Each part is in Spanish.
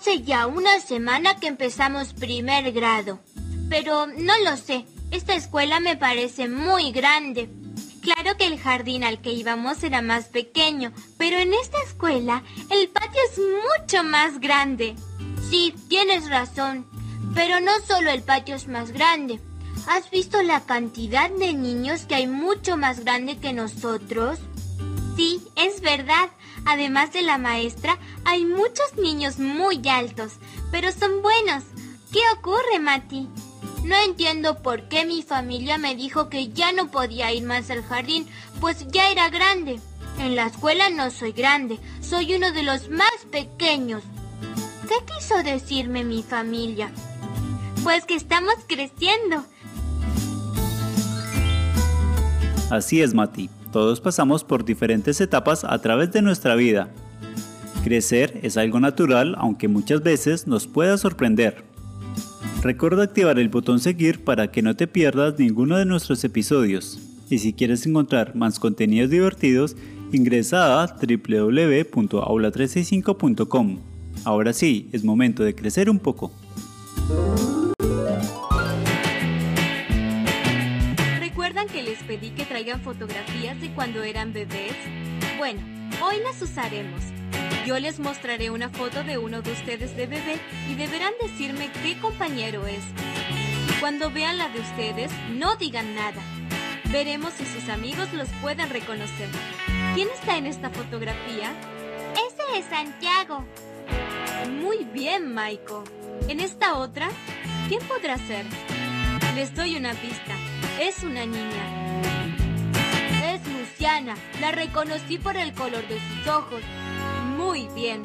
Hace ya una semana que empezamos primer grado. Pero no lo sé, esta escuela me parece muy grande. Claro que el jardín al que íbamos era más pequeño, pero en esta escuela el patio es mucho más grande. Sí, tienes razón, pero no solo el patio es más grande. ¿Has visto la cantidad de niños que hay mucho más grande que nosotros? Sí, es verdad. Además de la maestra, hay muchos niños muy altos, pero son buenos. ¿Qué ocurre, Mati? No entiendo por qué mi familia me dijo que ya no podía ir más al jardín, pues ya era grande. En la escuela no soy grande, soy uno de los más pequeños. ¿Qué quiso decirme mi familia? Pues que estamos creciendo. Así es, Mati. Todos pasamos por diferentes etapas a través de nuestra vida. Crecer es algo natural, aunque muchas veces nos pueda sorprender. Recuerda activar el botón seguir para que no te pierdas ninguno de nuestros episodios. Y si quieres encontrar más contenidos divertidos, ingresa a www.aula365.com. Ahora sí, es momento de crecer un poco. Que traigan fotografías de cuando eran bebés? Bueno, hoy las usaremos. Yo les mostraré una foto de uno de ustedes de bebé y deberán decirme qué compañero es. Cuando vean la de ustedes, no digan nada. Veremos si sus amigos los pueden reconocer. ¿Quién está en esta fotografía? Ese es Santiago. Muy bien, Maiko. En esta otra, ¿quién podrá ser? Les doy una pista. Es una niña. Luciana. La reconocí por el color de sus ojos. Muy bien.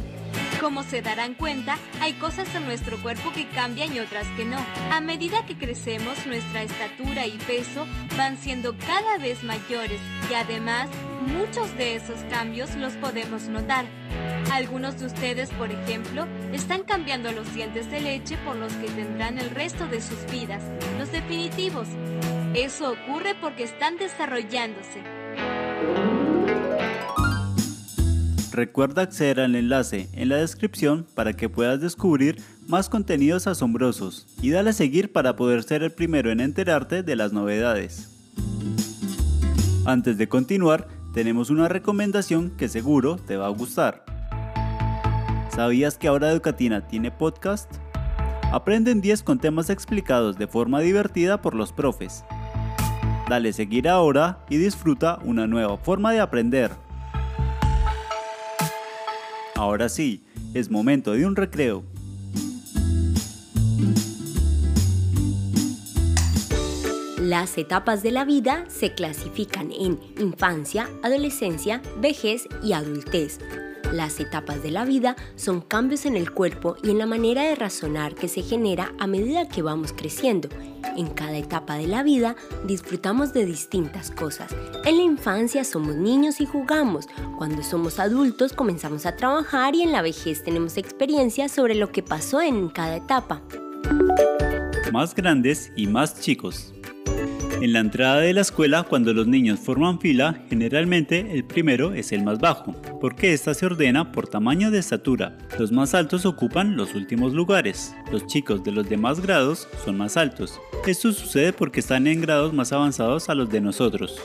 Como se darán cuenta, hay cosas en nuestro cuerpo que cambian y otras que no. A medida que crecemos, nuestra estatura y peso van siendo cada vez mayores y además muchos de esos cambios los podemos notar. Algunos de ustedes, por ejemplo, están cambiando los dientes de leche por los que tendrán el resto de sus vidas, los definitivos. Eso ocurre porque están desarrollándose. Recuerda acceder al enlace en la descripción para que puedas descubrir más contenidos asombrosos y dale a seguir para poder ser el primero en enterarte de las novedades. Antes de continuar, tenemos una recomendación que seguro te va a gustar. ¿Sabías que ahora Educatina tiene podcast? Aprenden 10 con temas explicados de forma divertida por los profes. Dale seguir ahora y disfruta una nueva forma de aprender. Ahora sí, es momento de un recreo. Las etapas de la vida se clasifican en infancia, adolescencia, vejez y adultez. Las etapas de la vida son cambios en el cuerpo y en la manera de razonar que se genera a medida que vamos creciendo. En cada etapa de la vida disfrutamos de distintas cosas. En la infancia somos niños y jugamos. Cuando somos adultos comenzamos a trabajar y en la vejez tenemos experiencias sobre lo que pasó en cada etapa. Más grandes y más chicos. En la entrada de la escuela, cuando los niños forman fila, generalmente el primero es el más bajo, porque ésta se ordena por tamaño de estatura. Los más altos ocupan los últimos lugares. Los chicos de los demás grados son más altos. Esto sucede porque están en grados más avanzados a los de nosotros.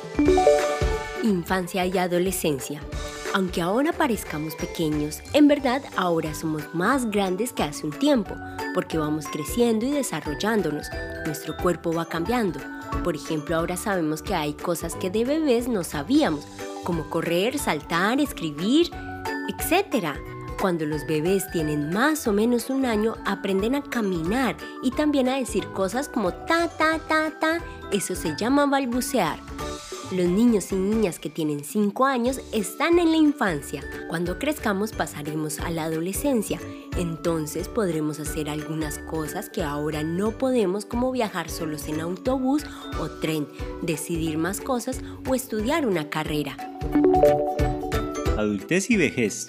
Infancia y adolescencia. Aunque ahora parezcamos pequeños, en verdad ahora somos más grandes que hace un tiempo, porque vamos creciendo y desarrollándonos. Nuestro cuerpo va cambiando por ejemplo, ahora sabemos que hay cosas que de bebés no sabíamos, como correr, saltar, escribir, etc. Cuando los bebés tienen más o menos un año, aprenden a caminar y también a decir cosas como ta, ta, ta, ta. Eso se llama balbucear. Los niños y niñas que tienen 5 años están en la infancia. Cuando crezcamos pasaremos a la adolescencia. Entonces podremos hacer algunas cosas que ahora no podemos como viajar solos en autobús o tren, decidir más cosas o estudiar una carrera. Adultez y vejez.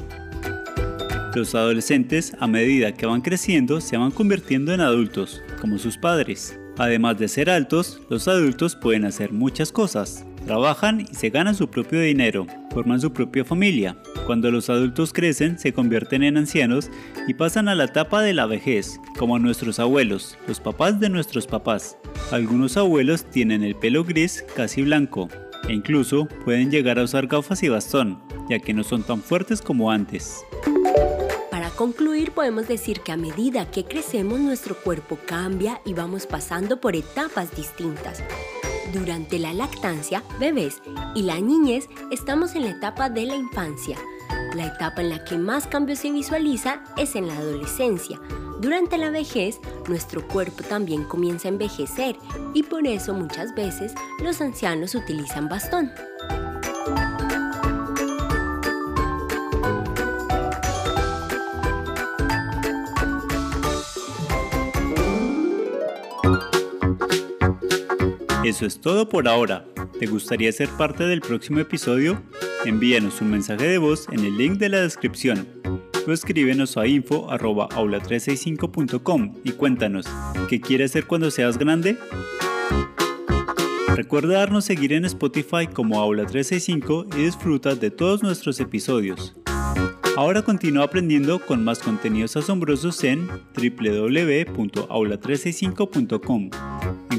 Los adolescentes, a medida que van creciendo, se van convirtiendo en adultos, como sus padres. Además de ser altos, los adultos pueden hacer muchas cosas. Trabajan y se ganan su propio dinero, forman su propia familia. Cuando los adultos crecen, se convierten en ancianos y pasan a la etapa de la vejez, como nuestros abuelos, los papás de nuestros papás. Algunos abuelos tienen el pelo gris casi blanco, e incluso pueden llegar a usar gafas y bastón, ya que no son tan fuertes como antes. Para concluir, podemos decir que a medida que crecemos nuestro cuerpo cambia y vamos pasando por etapas distintas. Durante la lactancia, bebés y la niñez estamos en la etapa de la infancia. La etapa en la que más cambio se visualiza es en la adolescencia. Durante la vejez, nuestro cuerpo también comienza a envejecer y por eso muchas veces los ancianos utilizan bastón. Eso es todo por ahora. ¿Te gustaría ser parte del próximo episodio? Envíanos un mensaje de voz en el link de la descripción o escríbenos a info.aula365.com y cuéntanos, ¿qué quieres hacer cuando seas grande? Recuerda darnos seguir en Spotify como Aula365 y disfruta de todos nuestros episodios. Ahora continúa aprendiendo con más contenidos asombrosos en www.aula365.com